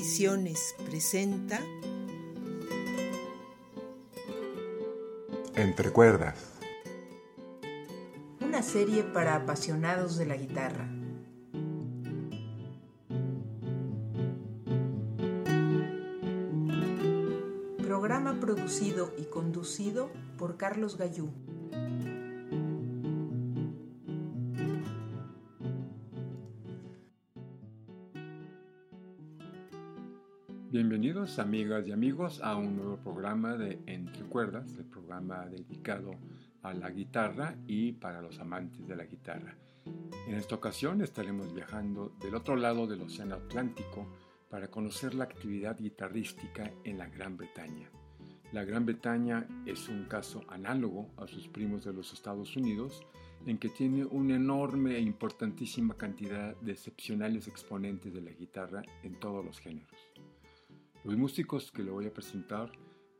Ediciones presenta Entre cuerdas. Una serie para apasionados de la guitarra. Programa producido y conducido por Carlos Gallú. Bienvenidos amigas y amigos a un nuevo programa de Entre Cuerdas, el programa dedicado a la guitarra y para los amantes de la guitarra. En esta ocasión estaremos viajando del otro lado del Océano Atlántico para conocer la actividad guitarrística en la Gran Bretaña. La Gran Bretaña es un caso análogo a sus primos de los Estados Unidos, en que tiene una enorme e importantísima cantidad de excepcionales exponentes de la guitarra en todos los géneros. Los músicos que le voy a presentar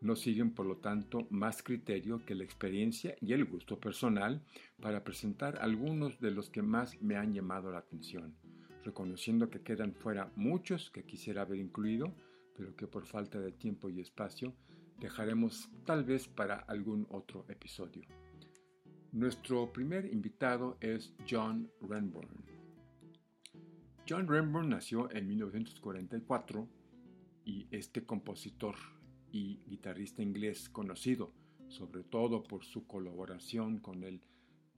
no siguen, por lo tanto, más criterio que la experiencia y el gusto personal para presentar algunos de los que más me han llamado la atención, reconociendo que quedan fuera muchos que quisiera haber incluido, pero que por falta de tiempo y espacio dejaremos tal vez para algún otro episodio. Nuestro primer invitado es John Renbourn. John Renbourn nació en 1944 y este compositor y guitarrista inglés conocido sobre todo por su colaboración con el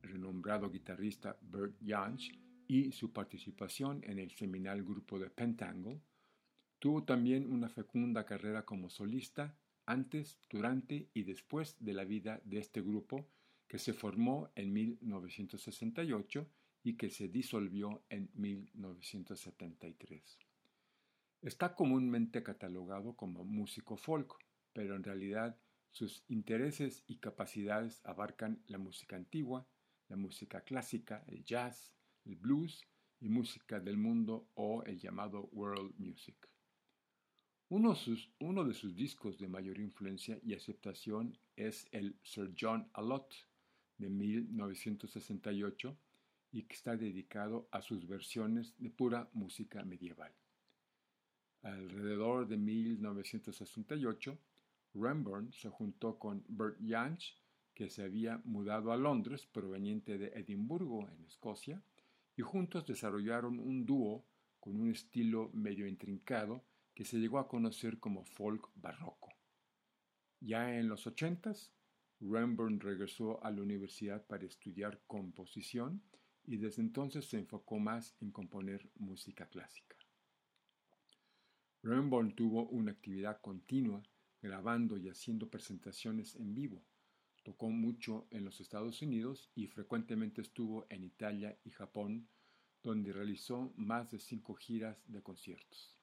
renombrado guitarrista Bert Jansch y su participación en el seminal grupo de Pentangle, tuvo también una fecunda carrera como solista antes, durante y después de la vida de este grupo que se formó en 1968 y que se disolvió en 1973. Está comúnmente catalogado como músico folk, pero en realidad sus intereses y capacidades abarcan la música antigua, la música clásica, el jazz, el blues y música del mundo o el llamado world music. Uno, de sus discos de mayor influencia y aceptación es el Sir John Allott de 1968 y que está dedicado a sus versiones de pura música medieval. Alrededor de 1968, Renburn se juntó con Bert Jansch, que se había mudado a Londres proveniente de Edimburgo, en Escocia, y juntos desarrollaron un dúo con un estilo medio intrincado que se llegó a conocer como folk barroco. Ya en los ochentas, Renburn regresó a la universidad para estudiar composición y desde entonces se enfocó más en componer música clásica. Renborn tuvo una actividad continua grabando y haciendo presentaciones en vivo. Tocó mucho en los Estados Unidos y frecuentemente estuvo en Italia y Japón, donde realizó más de cinco giras de conciertos.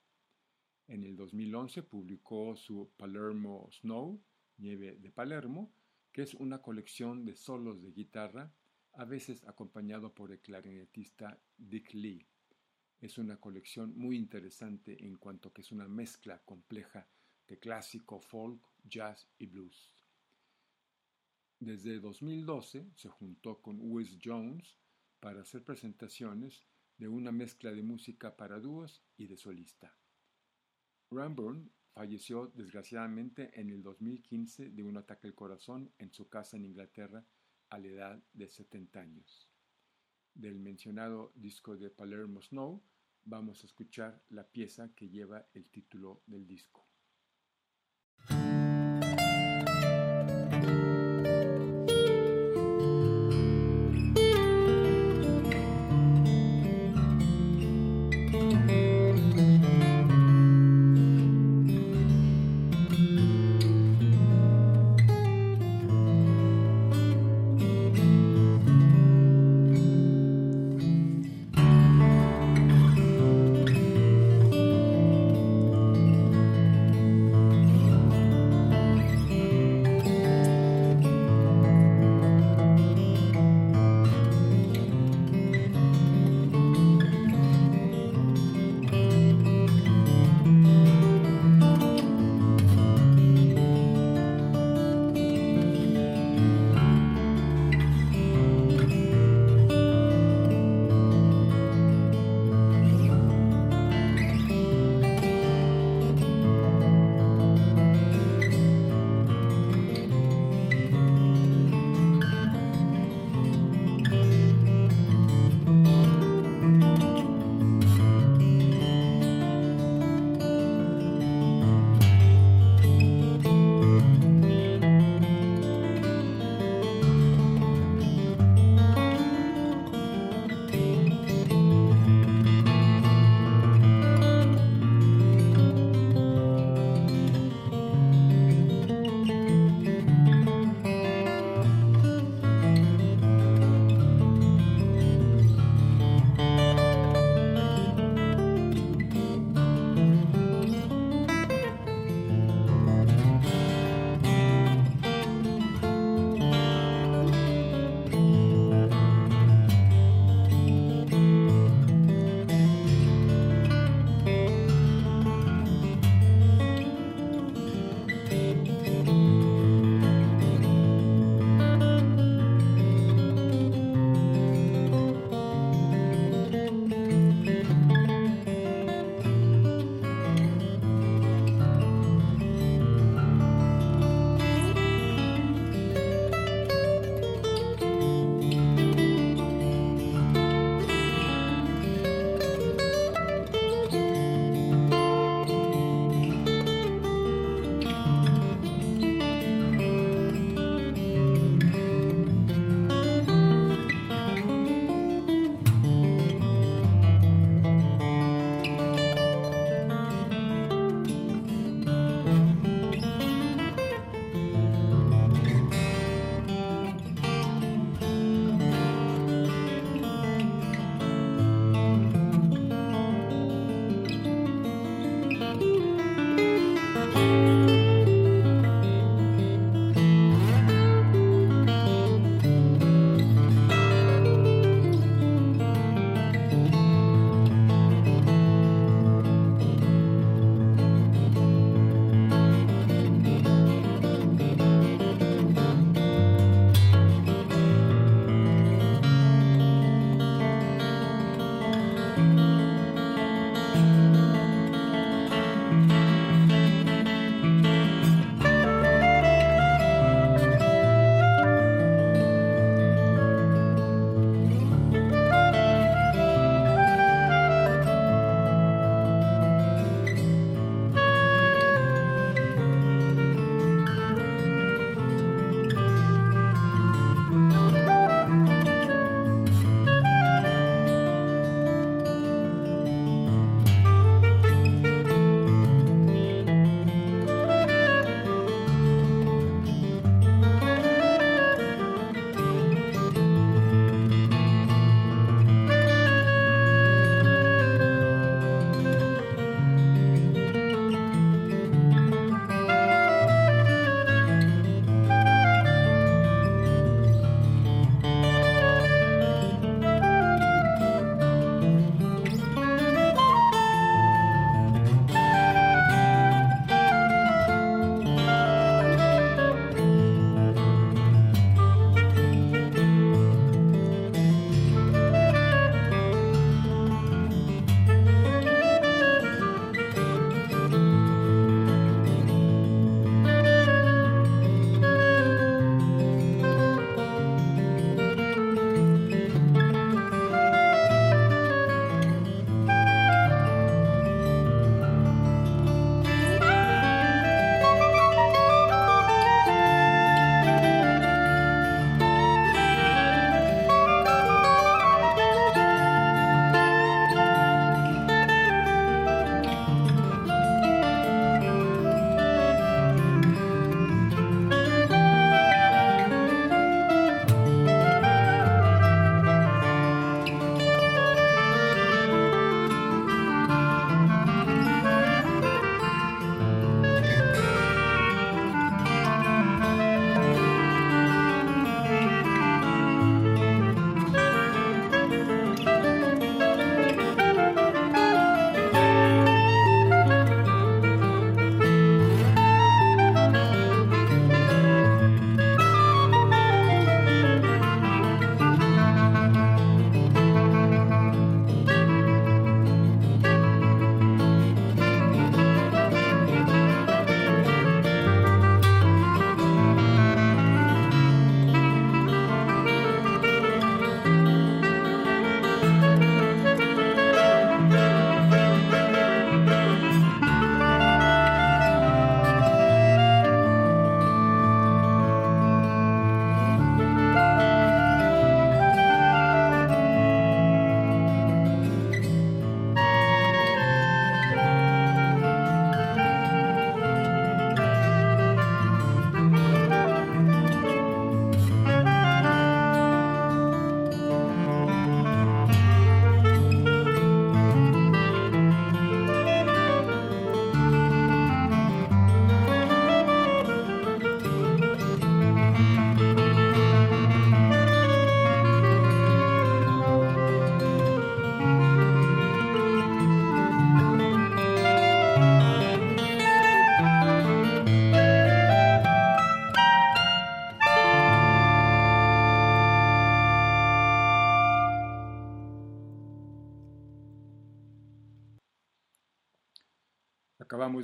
En el 2011 publicó su Palermo Snow, Nieve de Palermo, que es una colección de solos de guitarra, a veces acompañado por el clarinetista Dick Lee. Es una colección muy interesante en cuanto que es una mezcla compleja de clásico, folk, jazz y blues. Desde 2012 se juntó con Wes Jones para hacer presentaciones de una mezcla de música para dúos y de solista. Ramburn falleció desgraciadamente en el 2015 de un ataque al corazón en su casa en Inglaterra a la edad de 70 años del mencionado disco de Palermo Snow, vamos a escuchar la pieza que lleva el título del disco.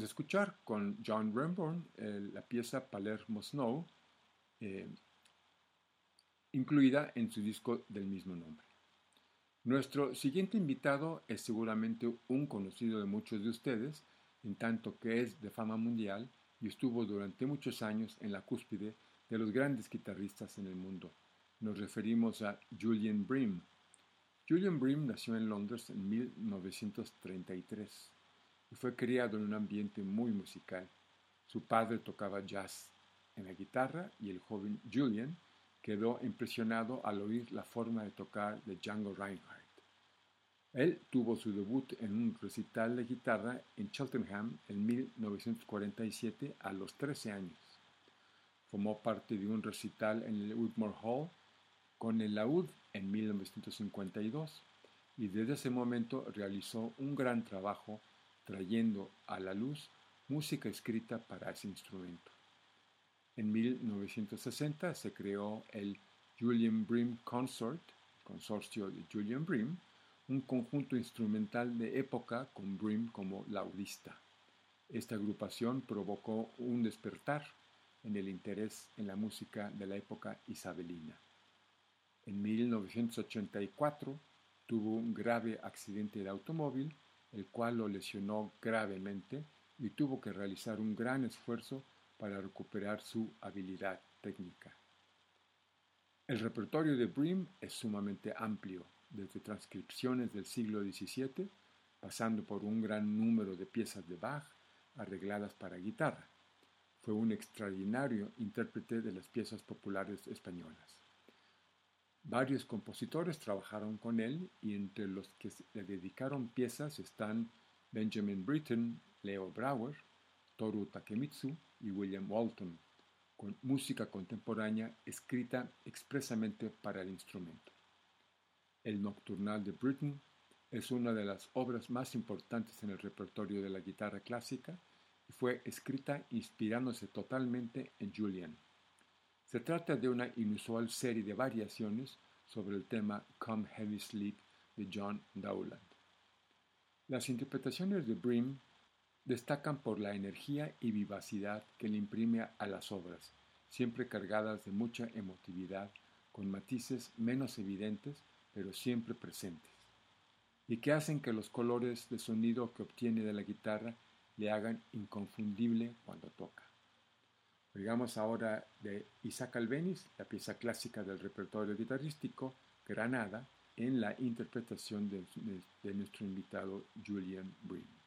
A escuchar con John Renborn la pieza Palermo Snow, eh, incluida en su disco del mismo nombre. Nuestro siguiente invitado es seguramente un conocido de muchos de ustedes, en tanto que es de fama mundial y estuvo durante muchos años en la cúspide de los grandes guitarristas en el mundo. Nos referimos a Julian Bream. Julian Bream nació en Londres en 1933 fue criado en un ambiente muy musical. Su padre tocaba jazz en la guitarra y el joven Julian quedó impresionado al oír la forma de tocar de Django Reinhardt. Él tuvo su debut en un recital de guitarra en Cheltenham en 1947 a los 13 años. Formó parte de un recital en el Woodmore Hall con el laúd en 1952 y desde ese momento realizó un gran trabajo trayendo a la luz música escrita para ese instrumento. En 1960 se creó el Julian Bream Consort, consorcio de Julian Bream, un conjunto instrumental de época con Bream como laudista. Esta agrupación provocó un despertar en el interés en la música de la época isabelina. En 1984 tuvo un grave accidente de automóvil, el cual lo lesionó gravemente y tuvo que realizar un gran esfuerzo para recuperar su habilidad técnica. El repertorio de Bream es sumamente amplio desde transcripciones del siglo XVII, pasando por un gran número de piezas de Bach arregladas para guitarra. Fue un extraordinario intérprete de las piezas populares españolas. Varios compositores trabajaron con él y entre los que le dedicaron piezas están Benjamin Britten, Leo Brouwer, Toru Takemitsu y William Walton, con música contemporánea escrita expresamente para el instrumento. El Nocturnal de Britten es una de las obras más importantes en el repertorio de la guitarra clásica y fue escrita inspirándose totalmente en Julian. Se trata de una inusual serie de variaciones sobre el tema Come Heavy Sleep de John Dowland. Las interpretaciones de Bream destacan por la energía y vivacidad que le imprime a las obras, siempre cargadas de mucha emotividad, con matices menos evidentes pero siempre presentes, y que hacen que los colores de sonido que obtiene de la guitarra le hagan inconfundible cuando toca. Oigamos ahora de Isaac Albeniz, la pieza clásica del repertorio guitarrístico Granada, en la interpretación de, de nuestro invitado Julian Bream.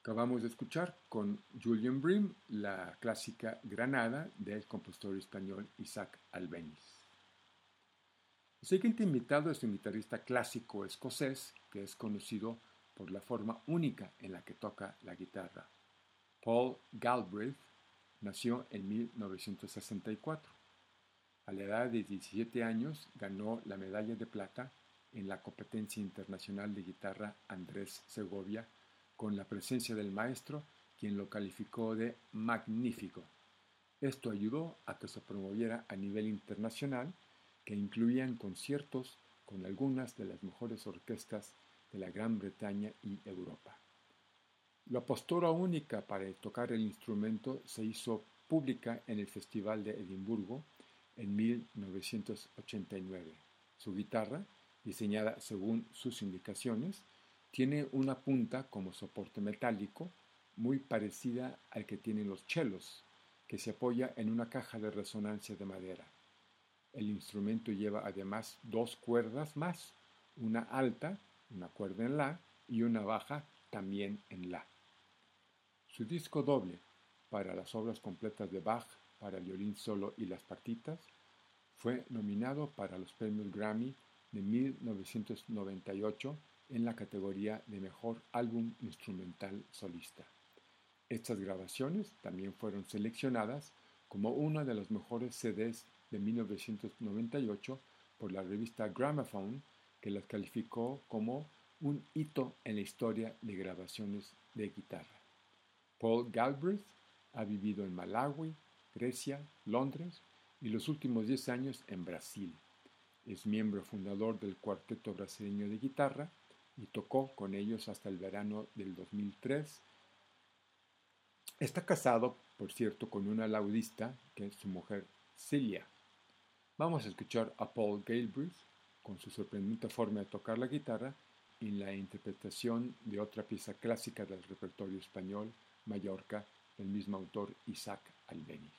Acabamos de escuchar con Julian Brim la clásica Granada del compositor español Isaac Albeniz. El siguiente invitado es un guitarrista clásico escocés que es conocido por la forma única en la que toca la guitarra. Paul Galbraith nació en 1964. A la edad de 17 años ganó la medalla de plata en la competencia internacional de guitarra Andrés Segovia con la presencia del maestro, quien lo calificó de magnífico. Esto ayudó a que se promoviera a nivel internacional, que incluían conciertos con algunas de las mejores orquestas de la Gran Bretaña y Europa. La postura única para tocar el instrumento se hizo pública en el Festival de Edimburgo en 1989. Su guitarra, diseñada según sus indicaciones, tiene una punta como soporte metálico muy parecida al que tienen los chelos, que se apoya en una caja de resonancia de madera. El instrumento lleva además dos cuerdas más, una alta, una cuerda en la, y una baja también en la. Su disco doble, para las obras completas de Bach para el violín solo y las partitas, fue nominado para los premios Grammy de 1998 en la categoría de Mejor Álbum Instrumental Solista. Estas grabaciones también fueron seleccionadas como una de los mejores CDs de 1998 por la revista Gramophone, que las calificó como un hito en la historia de grabaciones de guitarra. Paul Galbraith ha vivido en Malawi, Grecia, Londres y los últimos 10 años en Brasil. Es miembro fundador del Cuarteto Brasileño de Guitarra y tocó con ellos hasta el verano del 2003. Está casado, por cierto, con una laudista que es su mujer Celia. Vamos a escuchar a Paul Galbraith con su sorprendente forma de tocar la guitarra en la interpretación de otra pieza clásica del repertorio español, Mallorca, del mismo autor Isaac Albeniz.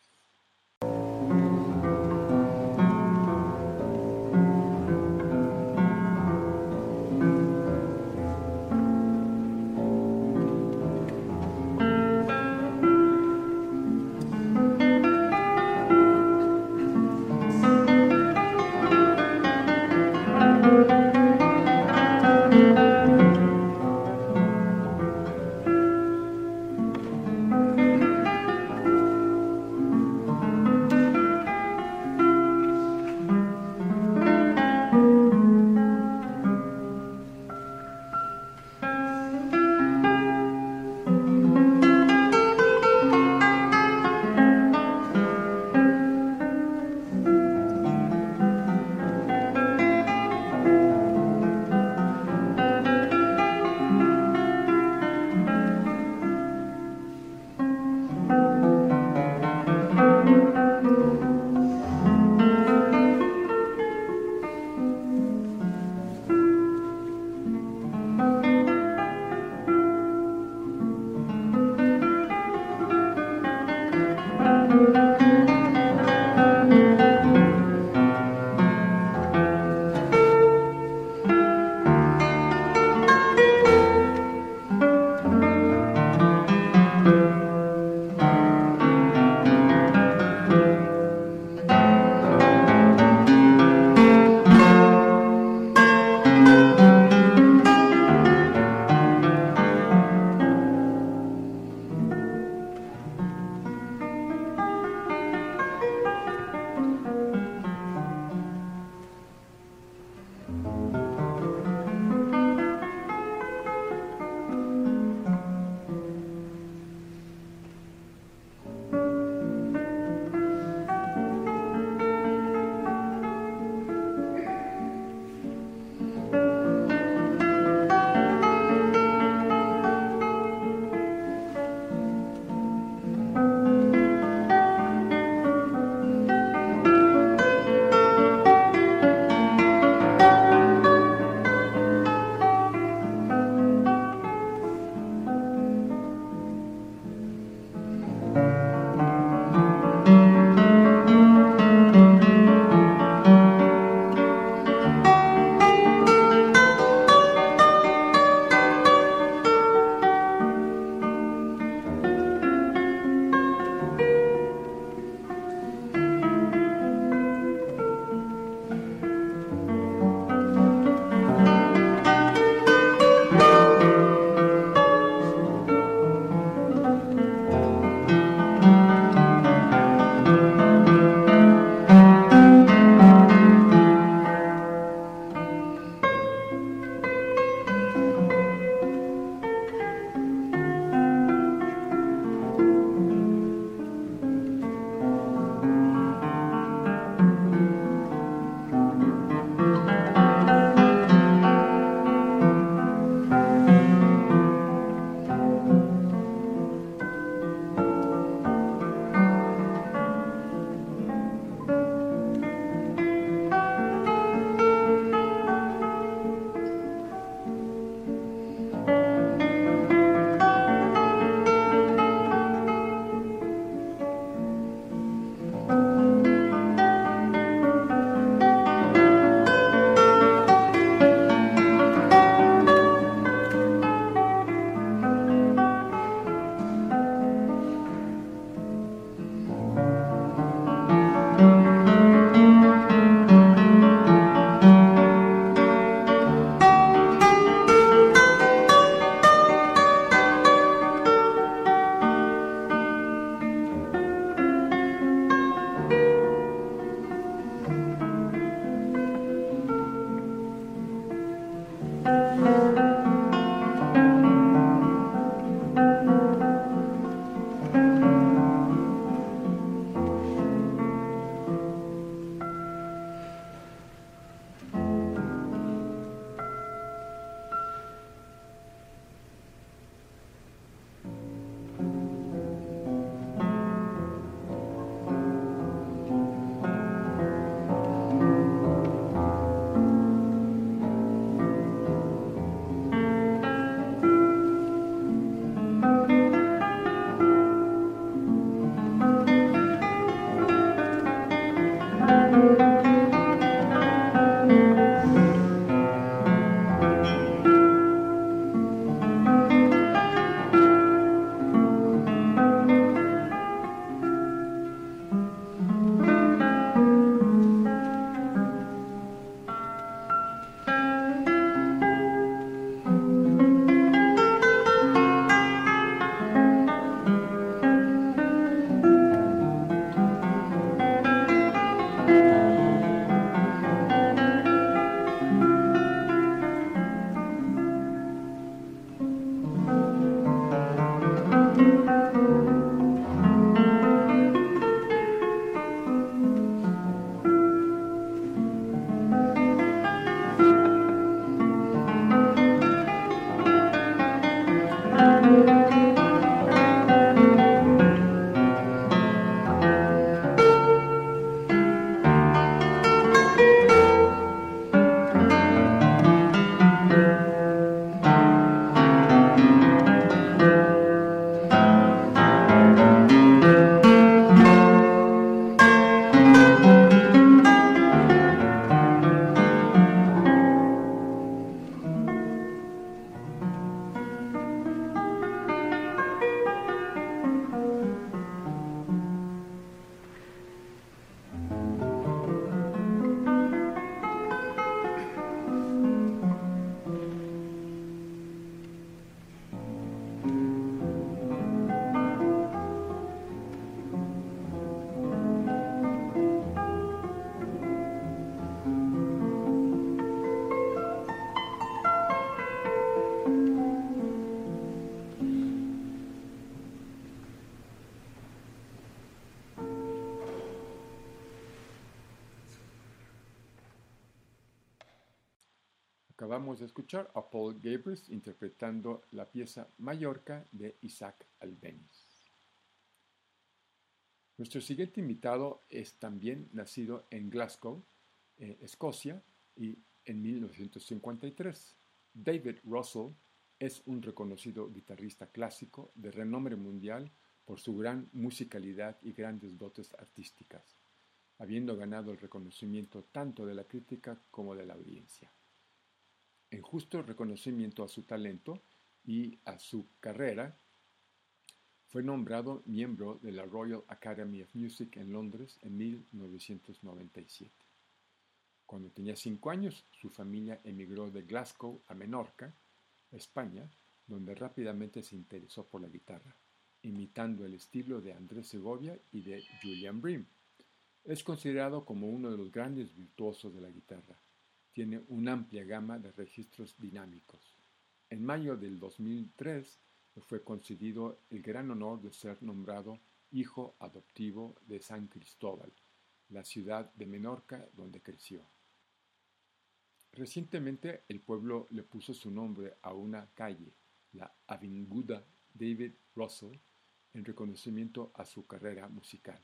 Acabamos de escuchar a Paul Gabris interpretando la pieza Mallorca de Isaac Albeniz. Nuestro siguiente invitado es también nacido en Glasgow, eh, Escocia, y en 1953. David Russell es un reconocido guitarrista clásico de renombre mundial por su gran musicalidad y grandes dotes artísticas, habiendo ganado el reconocimiento tanto de la crítica como de la audiencia. En justo reconocimiento a su talento y a su carrera, fue nombrado miembro de la Royal Academy of Music en Londres en 1997. Cuando tenía cinco años, su familia emigró de Glasgow a Menorca, España, donde rápidamente se interesó por la guitarra, imitando el estilo de Andrés Segovia y de Julian Bream. Es considerado como uno de los grandes virtuosos de la guitarra. Tiene una amplia gama de registros dinámicos. En mayo del 2003 le fue concedido el gran honor de ser nombrado hijo adoptivo de San Cristóbal, la ciudad de Menorca donde creció. Recientemente el pueblo le puso su nombre a una calle, la Avinguda David Russell, en reconocimiento a su carrera musical.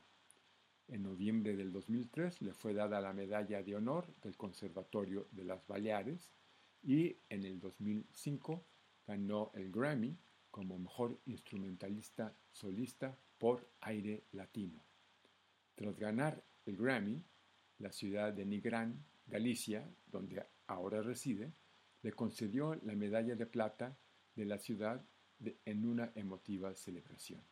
En noviembre del 2003 le fue dada la medalla de honor del Conservatorio de las Baleares y en el 2005 ganó el Grammy como mejor instrumentalista solista por aire latino. Tras ganar el Grammy, la ciudad de Nigrán, Galicia, donde ahora reside, le concedió la medalla de plata de la ciudad en una emotiva celebración.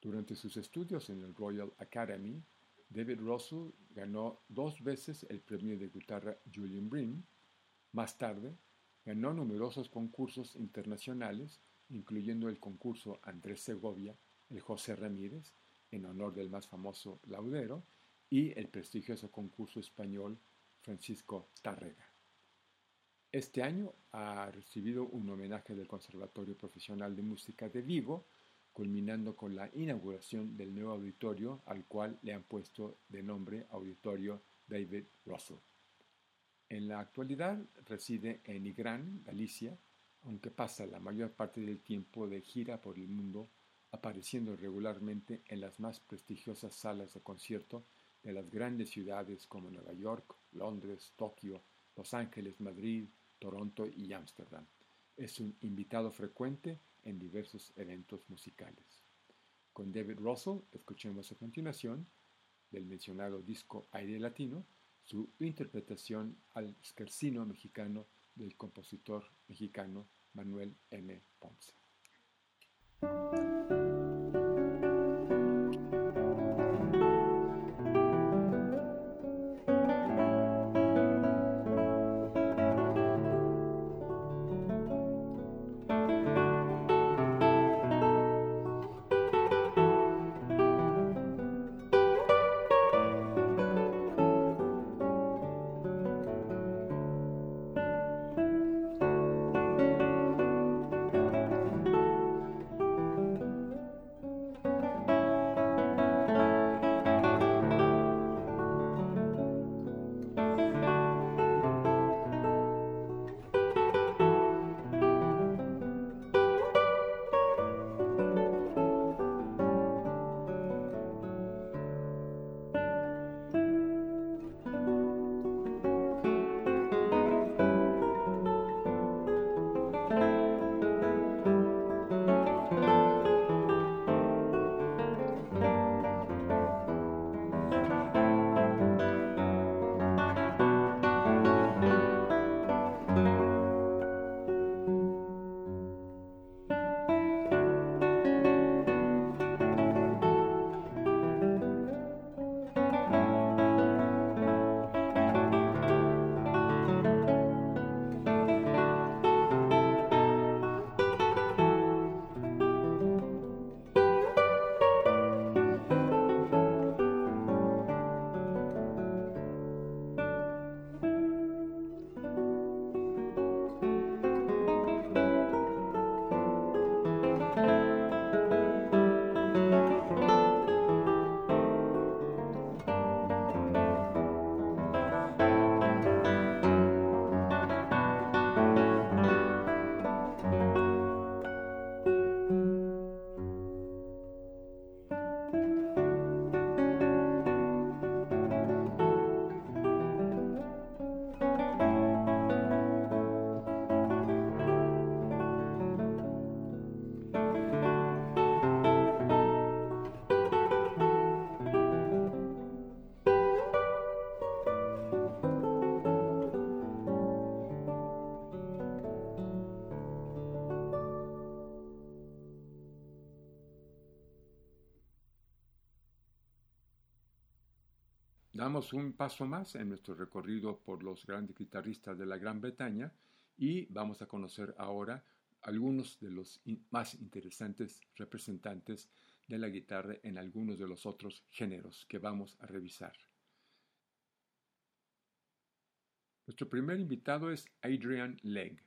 Durante sus estudios en el Royal Academy, David Russell ganó dos veces el premio de guitarra Julian Bream. Más tarde, ganó numerosos concursos internacionales, incluyendo el concurso Andrés Segovia, el José Ramírez, en honor del más famoso laudero, y el prestigioso concurso español Francisco Tárrega. Este año ha recibido un homenaje del Conservatorio Profesional de Música de Vigo, culminando con la inauguración del nuevo auditorio al cual le han puesto de nombre Auditorio David Russell. En la actualidad reside en Igrán, Galicia, aunque pasa la mayor parte del tiempo de gira por el mundo, apareciendo regularmente en las más prestigiosas salas de concierto de las grandes ciudades como Nueva York, Londres, Tokio, Los Ángeles, Madrid, Toronto y Ámsterdam. Es un invitado frecuente en diversos eventos musicales. Con David Russell escuchemos a continuación del mencionado disco Aire Latino su interpretación al scarsino mexicano del compositor mexicano Manuel M. Ponce. Damos un paso más en nuestro recorrido por los grandes guitarristas de la Gran Bretaña y vamos a conocer ahora algunos de los más interesantes representantes de la guitarra en algunos de los otros géneros que vamos a revisar. Nuestro primer invitado es Adrian Legg.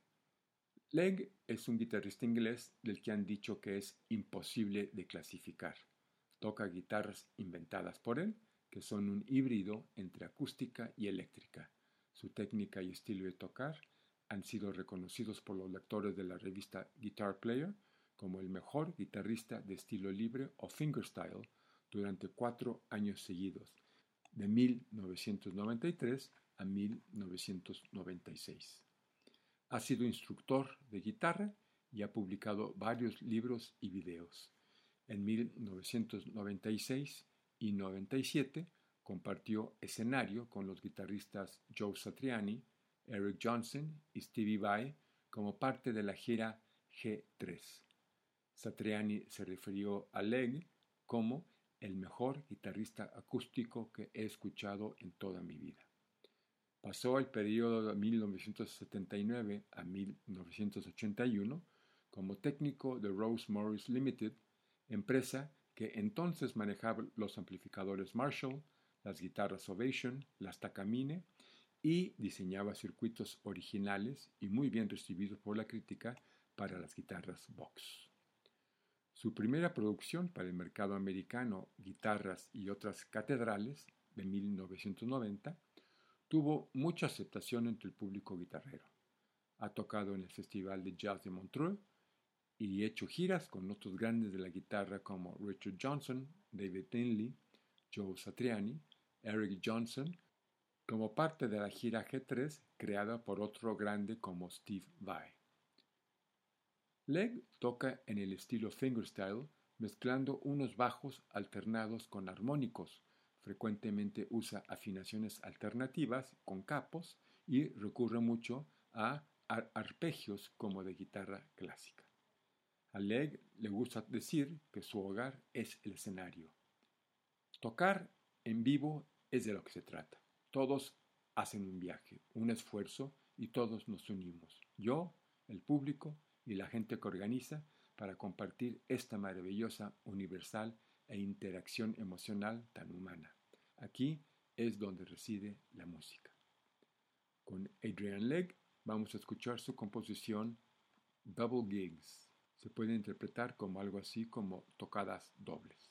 Legg es un guitarrista inglés del que han dicho que es imposible de clasificar. Toca guitarras inventadas por él, que son un híbrido entre acústica y eléctrica. Su técnica y estilo de tocar han sido reconocidos por los lectores de la revista Guitar Player como el mejor guitarrista de estilo libre o fingerstyle durante cuatro años seguidos, de 1993 a 1996. Ha sido instructor de guitarra y ha publicado varios libros y videos. En 1996 y 97 compartió escenario con los guitarristas Joe Satriani, Eric Johnson y Stevie Vai como parte de la gira G3. Satriani se refirió a Legg como el mejor guitarrista acústico que he escuchado en toda mi vida. Pasó el periodo de 1979 a 1981 como técnico de Rose Morris Limited, empresa que entonces manejaba los amplificadores Marshall, las guitarras Ovation, las Takamine y diseñaba circuitos originales y muy bien recibidos por la crítica para las guitarras Vox. Su primera producción para el mercado americano, Guitarras y otras catedrales, de 1990, tuvo mucha aceptación entre el público guitarrero. Ha tocado en el Festival de Jazz de Montreux y hecho giras con otros grandes de la guitarra como Richard Johnson, David Tinley, Joe Satriani, Eric Johnson, como parte de la gira G3 creada por otro grande como Steve Vai. Legg toca en el estilo fingerstyle mezclando unos bajos alternados con armónicos. Frecuentemente usa afinaciones alternativas con capos y recurre mucho a arpegios como de guitarra clásica. A Legg le gusta decir que su hogar es el escenario. Tocar en vivo es de lo que se trata. Todos hacen un viaje, un esfuerzo y todos nos unimos. Yo, el público y la gente que organiza para compartir esta maravillosa, universal e interacción emocional tan humana. Aquí es donde reside la música. Con Adrian Legg vamos a escuchar su composición Double Gigs. Se puede interpretar como algo así como tocadas dobles.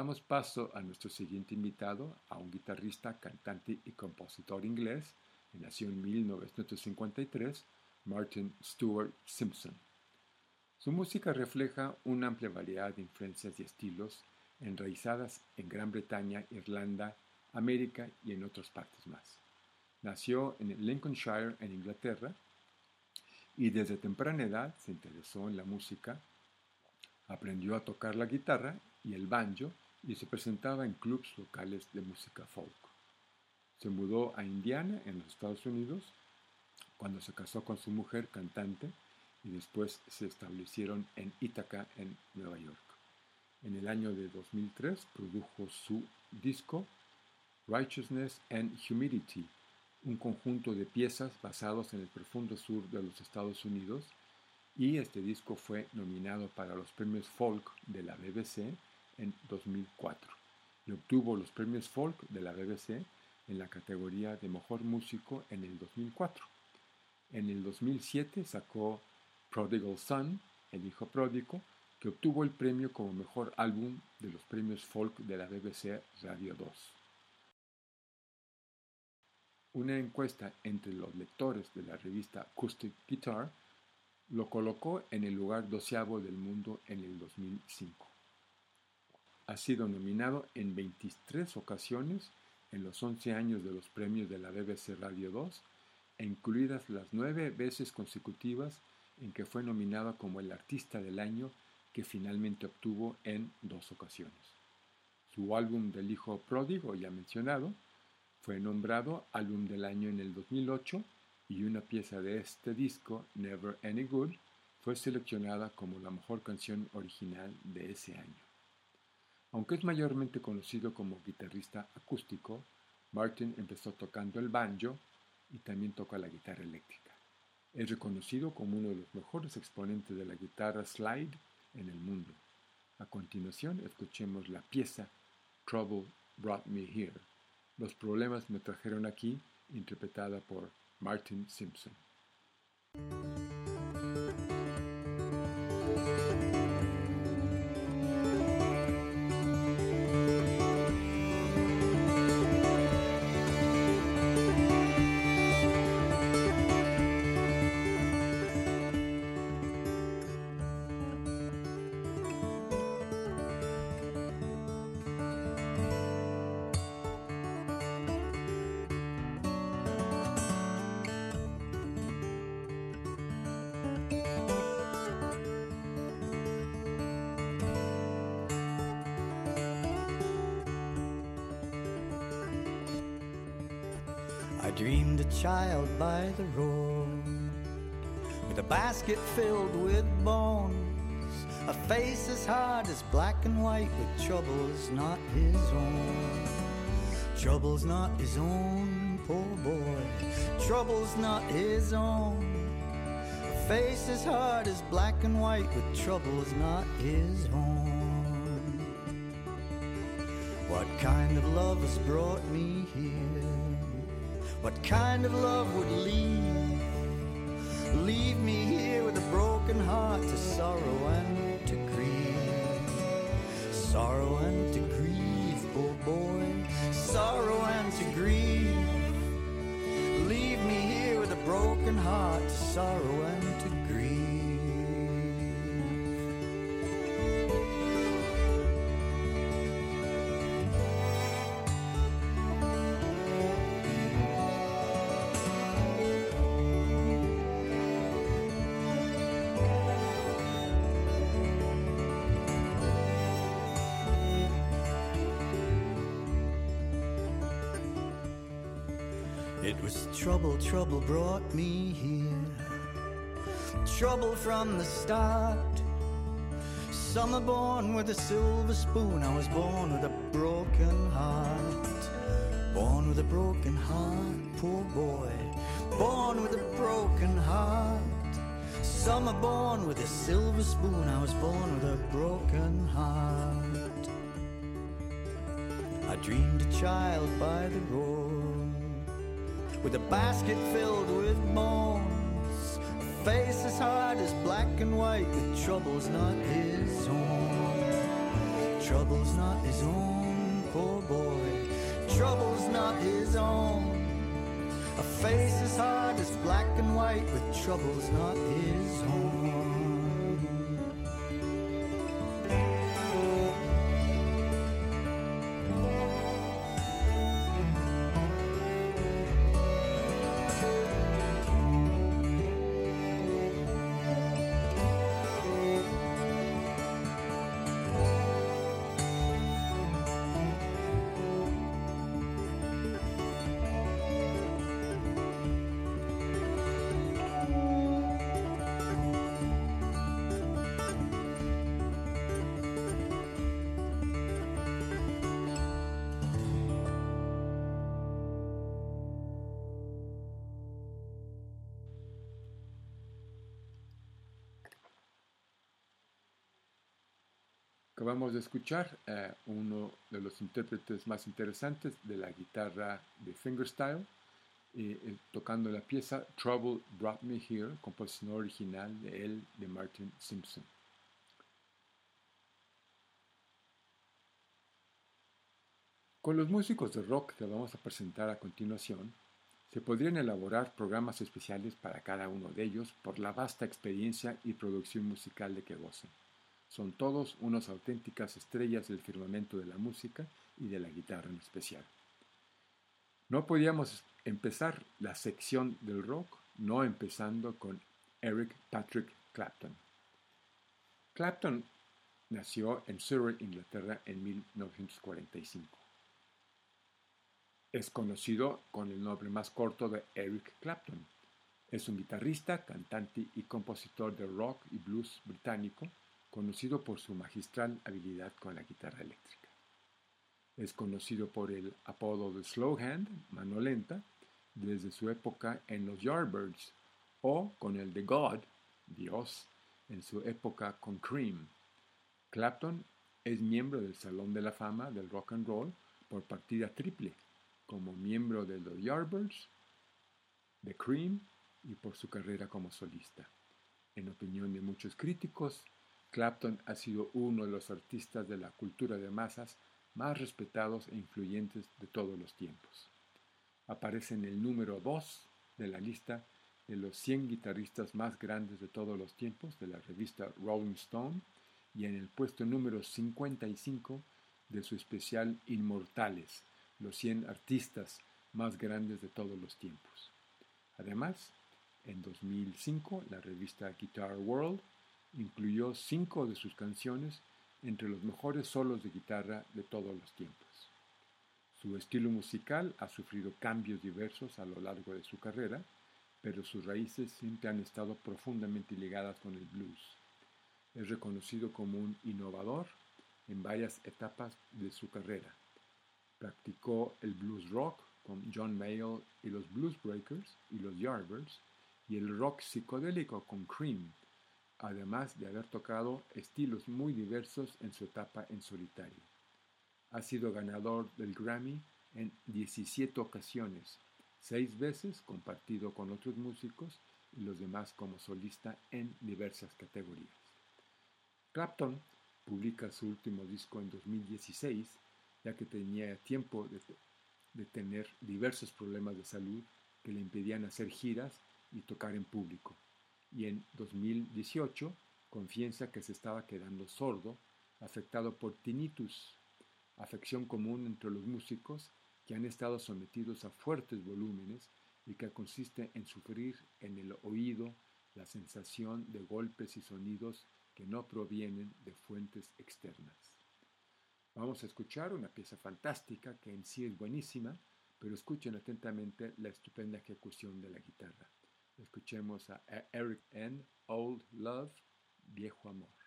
Damos paso a nuestro siguiente invitado, a un guitarrista, cantante y compositor inglés, que nació en 1953, Martin Stewart Simpson. Su música refleja una amplia variedad de influencias y estilos enraizadas en Gran Bretaña, Irlanda, América y en otras partes más. Nació en Lincolnshire, en Inglaterra, y desde temprana edad se interesó en la música, aprendió a tocar la guitarra y el banjo y se presentaba en clubs locales de música folk. Se mudó a Indiana, en los Estados Unidos, cuando se casó con su mujer cantante y después se establecieron en Ithaca, en Nueva York. En el año de 2003 produjo su disco Righteousness and Humility, un conjunto de piezas basados en el profundo sur de los Estados Unidos y este disco fue nominado para los premios folk de la BBC en 2004 y obtuvo los premios folk de la BBC en la categoría de mejor músico en el 2004. En el 2007 sacó Prodigal Son, El Hijo Pródigo, que obtuvo el premio como mejor álbum de los premios folk de la BBC Radio 2. Una encuesta entre los lectores de la revista Acoustic Guitar lo colocó en el lugar doceavo del mundo en el 2005. Ha sido nominado en 23 ocasiones en los 11 años de los premios de la BBC Radio 2, e incluidas las nueve veces consecutivas en que fue nominado como el Artista del Año que finalmente obtuvo en dos ocasiones. Su álbum del Hijo Pródigo, ya mencionado, fue nombrado Álbum del Año en el 2008 y una pieza de este disco, Never Any Good, fue seleccionada como la mejor canción original de ese año. Aunque es mayormente conocido como guitarrista acústico, Martin empezó tocando el banjo y también toca la guitarra eléctrica. Es reconocido como uno de los mejores exponentes de la guitarra slide en el mundo. A continuación, escuchemos la pieza Trouble Brought Me Here. Los problemas me trajeron aquí, interpretada por Martin Simpson. By the road with a basket filled with bones, a face as hard as black and white with troubles not his own. Troubles not his own, poor boy, troubles not his own. A face as hard as black and white with troubles not his own. What kind of love has brought me here? What kind of love would leave? Leave me here with a broken heart to sorrow and to grieve. Sorrow and to grieve, poor boy. Sorrow and to grieve. Leave me here with a broken heart to sorrow and to grieve. It was trouble, trouble brought me here. Trouble from the start. Some are born with a silver spoon. I was born with a broken heart. Born with a broken heart, poor boy. Born with a broken heart. Some are born with a silver spoon. I was born with a broken heart. I dreamed a child by the road with a basket filled with bones. A face as hard as black and white with troubles not his own. trouble's not his own, poor boy. Trouble's not his own. A face as hard as black and white, but trouble's not his own. Acabamos de escuchar a uno de los intérpretes más interesantes de la guitarra de fingerstyle, eh, eh, tocando la pieza Trouble Brought Me Here, composición original de él, de Martin Simpson. Con los músicos de rock que vamos a presentar a continuación, se podrían elaborar programas especiales para cada uno de ellos por la vasta experiencia y producción musical de que gozan. Son todos unas auténticas estrellas del firmamento de la música y de la guitarra en especial. No podíamos empezar la sección del rock no empezando con Eric Patrick Clapton. Clapton nació en Surrey, Inglaterra, en 1945. Es conocido con el nombre más corto de Eric Clapton. Es un guitarrista, cantante y compositor de rock y blues británico conocido por su magistral habilidad con la guitarra eléctrica. Es conocido por el apodo de Slow Hand, mano lenta, desde su época en los Yardbirds, o con el de God, Dios, en su época con Cream. Clapton es miembro del Salón de la Fama del Rock and Roll por partida triple, como miembro de los Yardbirds, de Cream y por su carrera como solista. En opinión de muchos críticos, Clapton ha sido uno de los artistas de la cultura de masas más respetados e influyentes de todos los tiempos. Aparece en el número 2 de la lista de los 100 guitarristas más grandes de todos los tiempos de la revista Rolling Stone y en el puesto número 55 de su especial Inmortales, los 100 artistas más grandes de todos los tiempos. Además, en 2005, la revista Guitar World incluyó cinco de sus canciones entre los mejores solos de guitarra de todos los tiempos. Su estilo musical ha sufrido cambios diversos a lo largo de su carrera, pero sus raíces siempre han estado profundamente ligadas con el blues. Es reconocido como un innovador en varias etapas de su carrera. Practicó el blues rock con John Mayall y los Blues Breakers y los Yardbirds, y el rock psicodélico con Cream, además de haber tocado estilos muy diversos en su etapa en solitario. Ha sido ganador del Grammy en 17 ocasiones, seis veces compartido con otros músicos y los demás como solista en diversas categorías. Clapton publica su último disco en 2016, ya que tenía tiempo de, de tener diversos problemas de salud que le impedían hacer giras y tocar en público y en 2018 confiesa que se estaba quedando sordo, afectado por tinnitus, afección común entre los músicos que han estado sometidos a fuertes volúmenes y que consiste en sufrir en el oído la sensación de golpes y sonidos que no provienen de fuentes externas. Vamos a escuchar una pieza fantástica que en sí es buenísima, pero escuchen atentamente la estupenda ejecución de la guitarra. Escuchemos a Eric N. Old Love, Viejo Amor.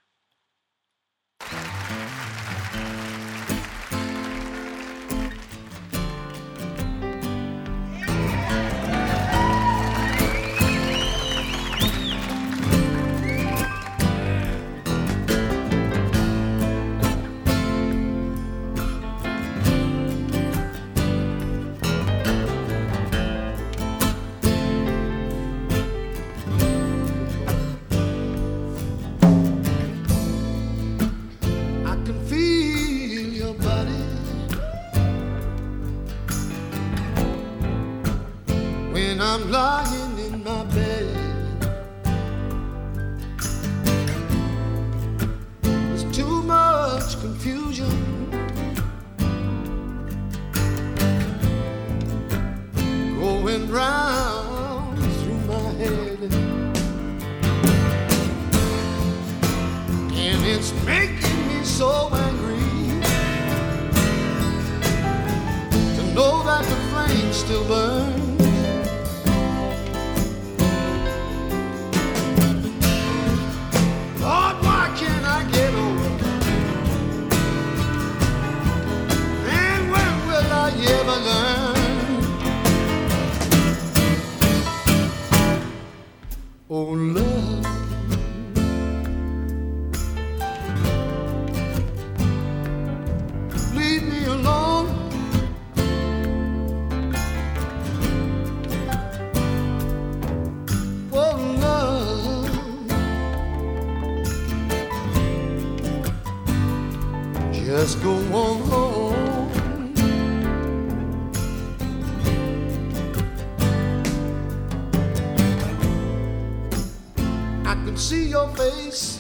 I can see your face.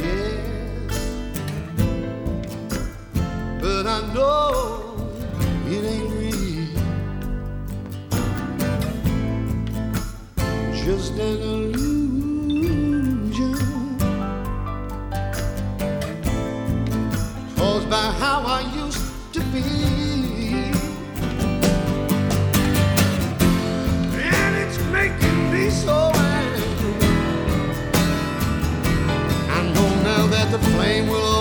Yeah. But I know. flame will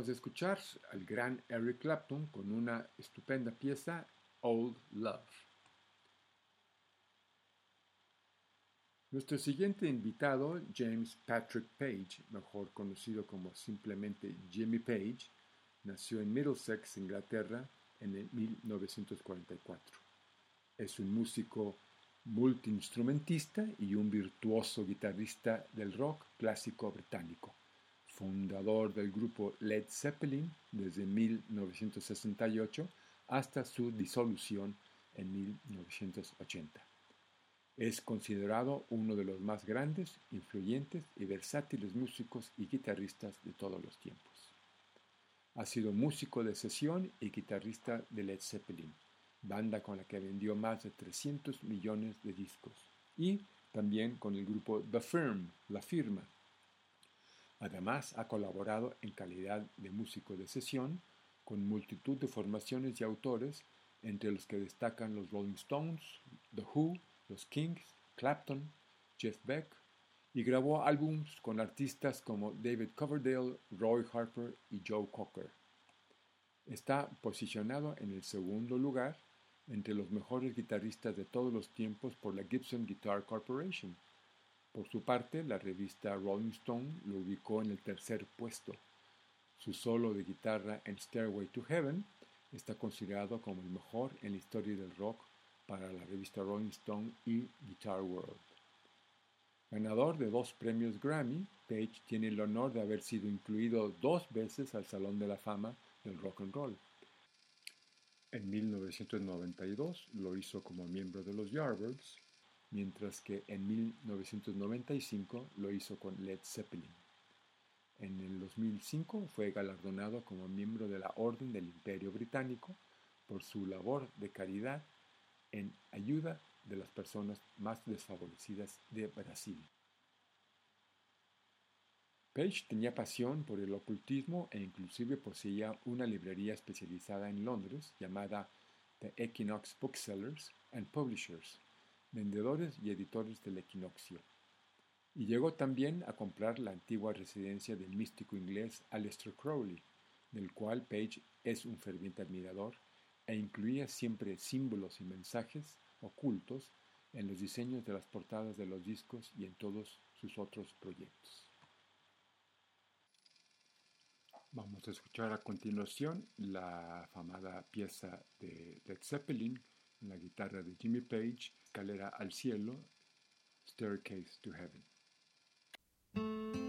Acabamos escuchar al gran Eric Clapton con una estupenda pieza, Old Love. Nuestro siguiente invitado, James Patrick Page, mejor conocido como simplemente Jimmy Page, nació en Middlesex, Inglaterra, en el 1944. Es un músico multiinstrumentista y un virtuoso guitarrista del rock clásico británico fundador del grupo Led Zeppelin desde 1968 hasta su disolución en 1980. Es considerado uno de los más grandes, influyentes y versátiles músicos y guitarristas de todos los tiempos. Ha sido músico de sesión y guitarrista de Led Zeppelin, banda con la que vendió más de 300 millones de discos, y también con el grupo The Firm, La Firma, Además, ha colaborado en calidad de músico de sesión con multitud de formaciones y autores, entre los que destacan los Rolling Stones, The Who, los Kings, Clapton, Jeff Beck, y grabó álbums con artistas como David Coverdale, Roy Harper y Joe Cocker. Está posicionado en el segundo lugar entre los mejores guitarristas de todos los tiempos por la Gibson Guitar Corporation. Por su parte, la revista Rolling Stone lo ubicó en el tercer puesto. Su solo de guitarra en Stairway to Heaven está considerado como el mejor en la historia del rock para la revista Rolling Stone y Guitar World. Ganador de dos premios Grammy, Page tiene el honor de haber sido incluido dos veces al Salón de la Fama del Rock and Roll. En 1992 lo hizo como miembro de los Yardbirds mientras que en 1995 lo hizo con Led Zeppelin. En el 2005 fue galardonado como miembro de la Orden del Imperio Británico por su labor de caridad en ayuda de las personas más desfavorecidas de Brasil. Page tenía pasión por el ocultismo e inclusive poseía una librería especializada en Londres llamada The Equinox Booksellers and Publishers, vendedores y editores del equinoccio. Y llegó también a comprar la antigua residencia del místico inglés Aleister Crowley, del cual Page es un ferviente admirador, e incluía siempre símbolos y mensajes ocultos en los diseños de las portadas de los discos y en todos sus otros proyectos. Vamos a escuchar a continuación la famada pieza de Led Zeppelin, la guitarra de Jimmy Page, Escalera al cielo, Staircase to Heaven.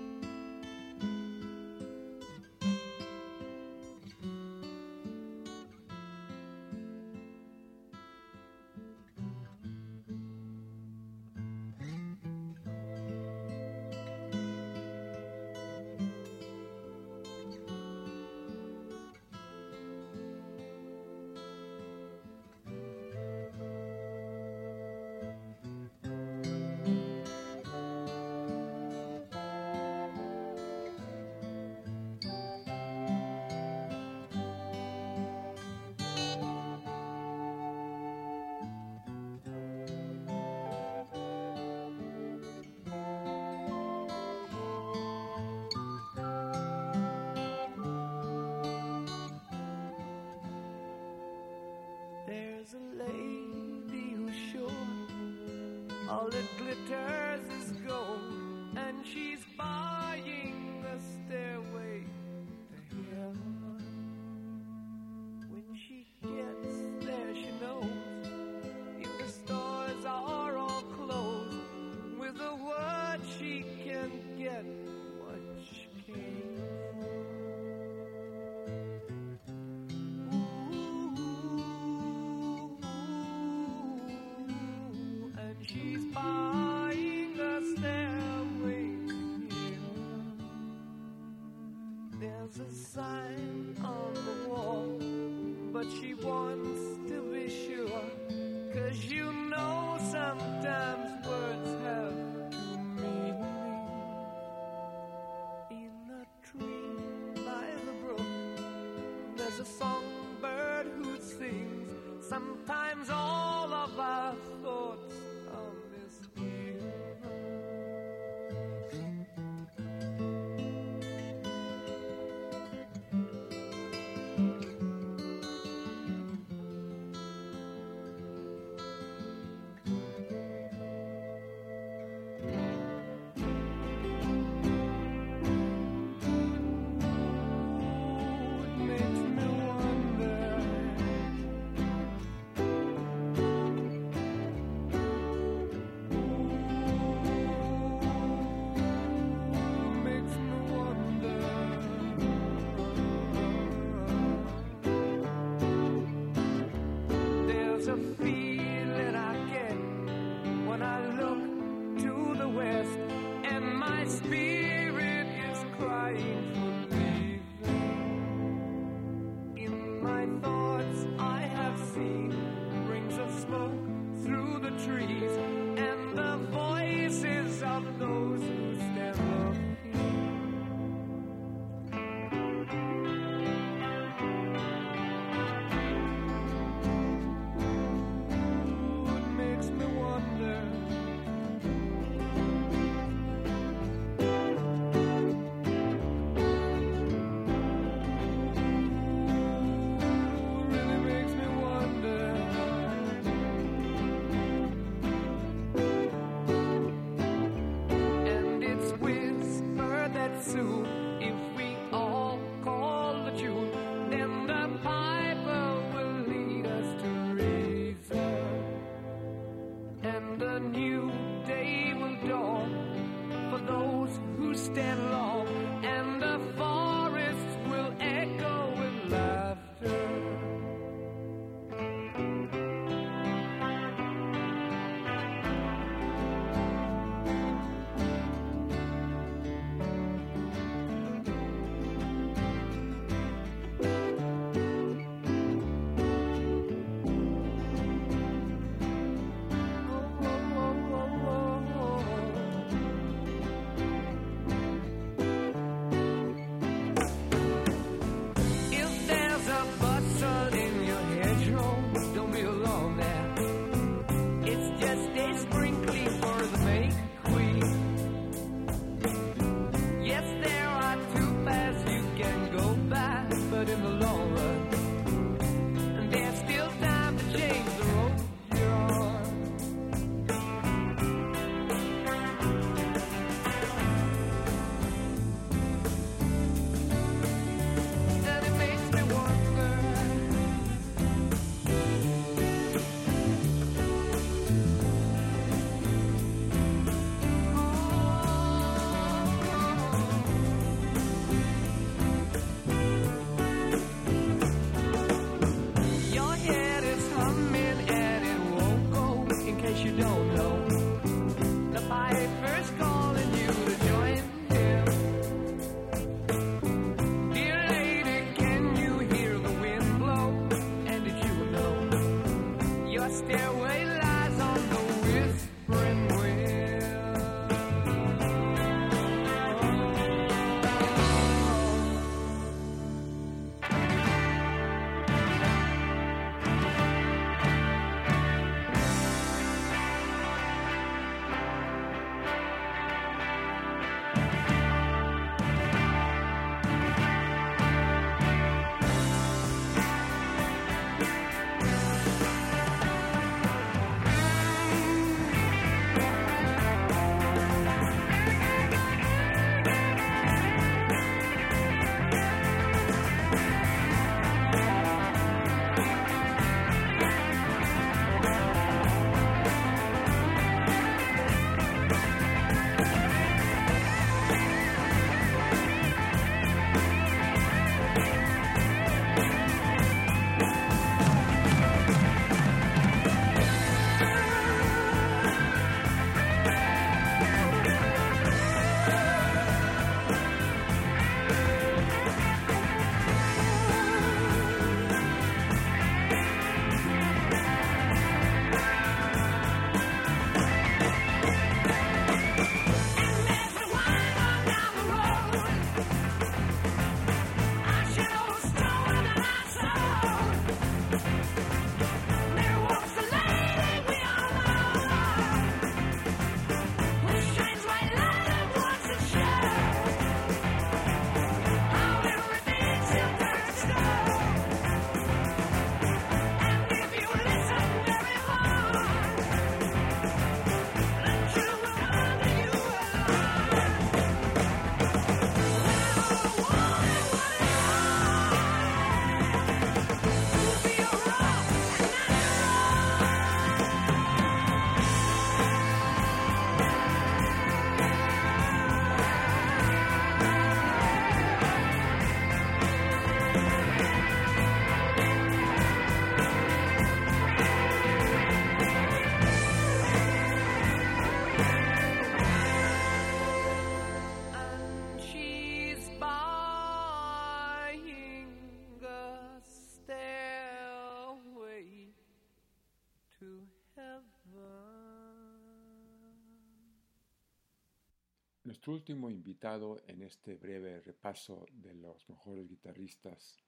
Nuestro último invitado en este breve repaso de los mejores guitarristas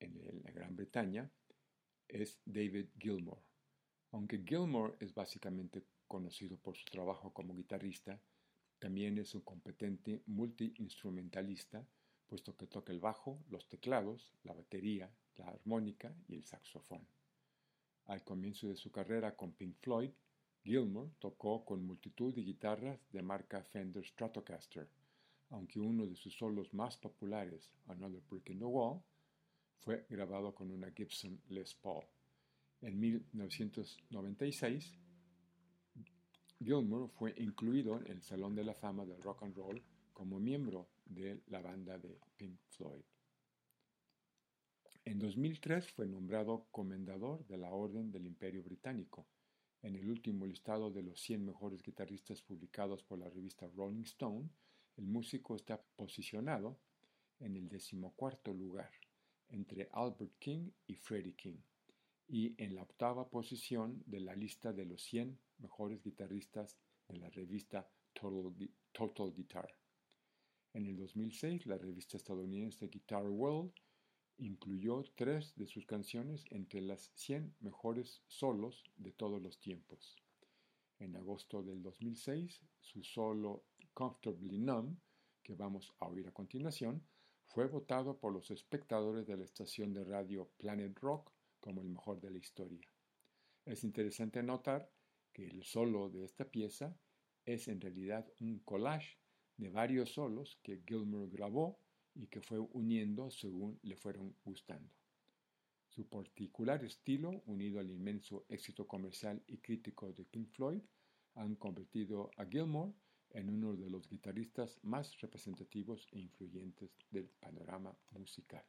en la Gran Bretaña es David Gilmour. Aunque Gilmour es básicamente conocido por su trabajo como guitarrista, también es un competente multiinstrumentalista, puesto que toca el bajo, los teclados, la batería, la armónica y el saxofón. Al comienzo de su carrera con Pink Floyd, Gilmour tocó con multitud de guitarras de marca Fender Stratocaster, aunque uno de sus solos más populares, Another Brick in the Wall, fue grabado con una Gibson Les Paul. En 1996, Gilmour fue incluido en el Salón de la Fama del Rock and Roll como miembro de la banda de Pink Floyd. En 2003 fue nombrado comendador de la Orden del Imperio Británico. En el último listado de los 100 mejores guitarristas publicados por la revista Rolling Stone, el músico está posicionado en el decimocuarto lugar, entre Albert King y Freddie King, y en la octava posición de la lista de los 100 mejores guitarristas de la revista Total, Guitar. En el 2006, la revista estadounidense Guitar World incluyó tres de sus canciones entre las 100 mejores solos de todos los tiempos. En agosto del 2006, su solo Comfortably Numb, que vamos a oír a continuación, fue votado por los espectadores de la estación de radio Planet Rock como el mejor de la historia. Es interesante notar que el solo de esta pieza es en realidad un collage de varios solos que Gilmour grabó y que fue uniendo según le fueron gustando. Su particular estilo, unido al inmenso éxito comercial y crítico de Pink Floyd, han convertido a Gilmour en uno de los guitarristas más representativos e influyentes del panorama musical.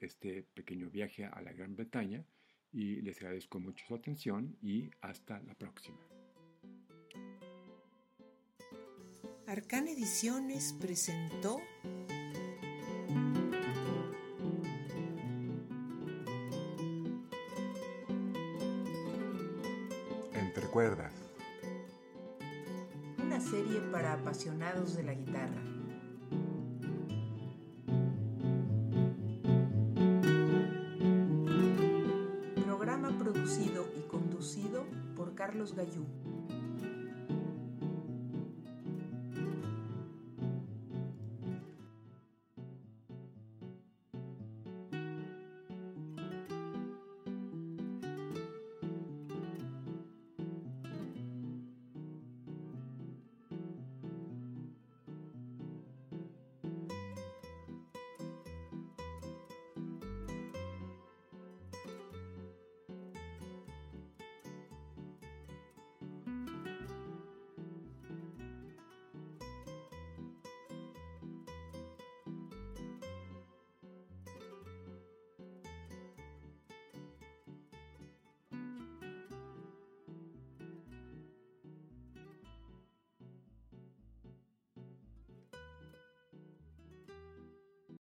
este pequeño viaje a la Gran Bretaña y les agradezco mucho su atención y hasta la próxima. Arcana Ediciones presentó Entre cuerdas. Una serie para apasionados de la guitarra. producido y conducido por Carlos Gallú.